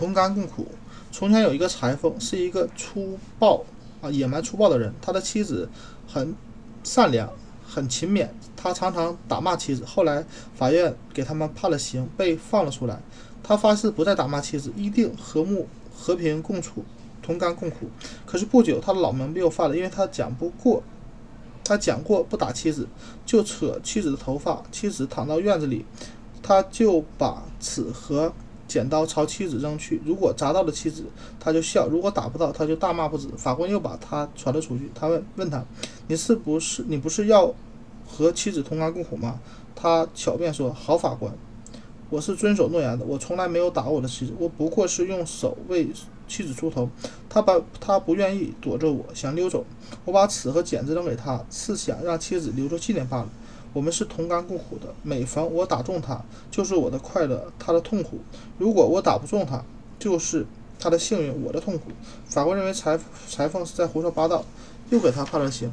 同甘共苦。从前有一个裁缝，是一个粗暴啊、野蛮粗暴的人。他的妻子很善良，很勤勉。他常常打骂妻子。后来法院给他们判了刑，被放了出来。他发誓不再打骂妻子，一定和睦和平共处，同甘共苦。可是不久，他的老毛病又犯了，因为他讲不过。他讲过不打妻子，就扯妻子的头发。妻子躺到院子里，他就把尺和剪刀朝妻子扔去。如果砸到了妻子，他就笑；如果打不到，他就大骂不止。法官又把他传了出去。他问问他：“你是不是你不是要和妻子同甘共苦吗？”他巧辩说：“好法官，我是遵守诺言的，我从来没有打我的妻子，我不过是用手为。”妻子出头，他把他不愿意躲着我，想溜走。我把尺和剪子扔给他，是想让妻子留作纪念罢了。我们是同甘共苦的，每逢我打中他，就是我的快乐，他的痛苦；如果我打不中他，就是他的幸运，我的痛苦。法官认为裁裁缝是在胡说八道，又给他判了刑。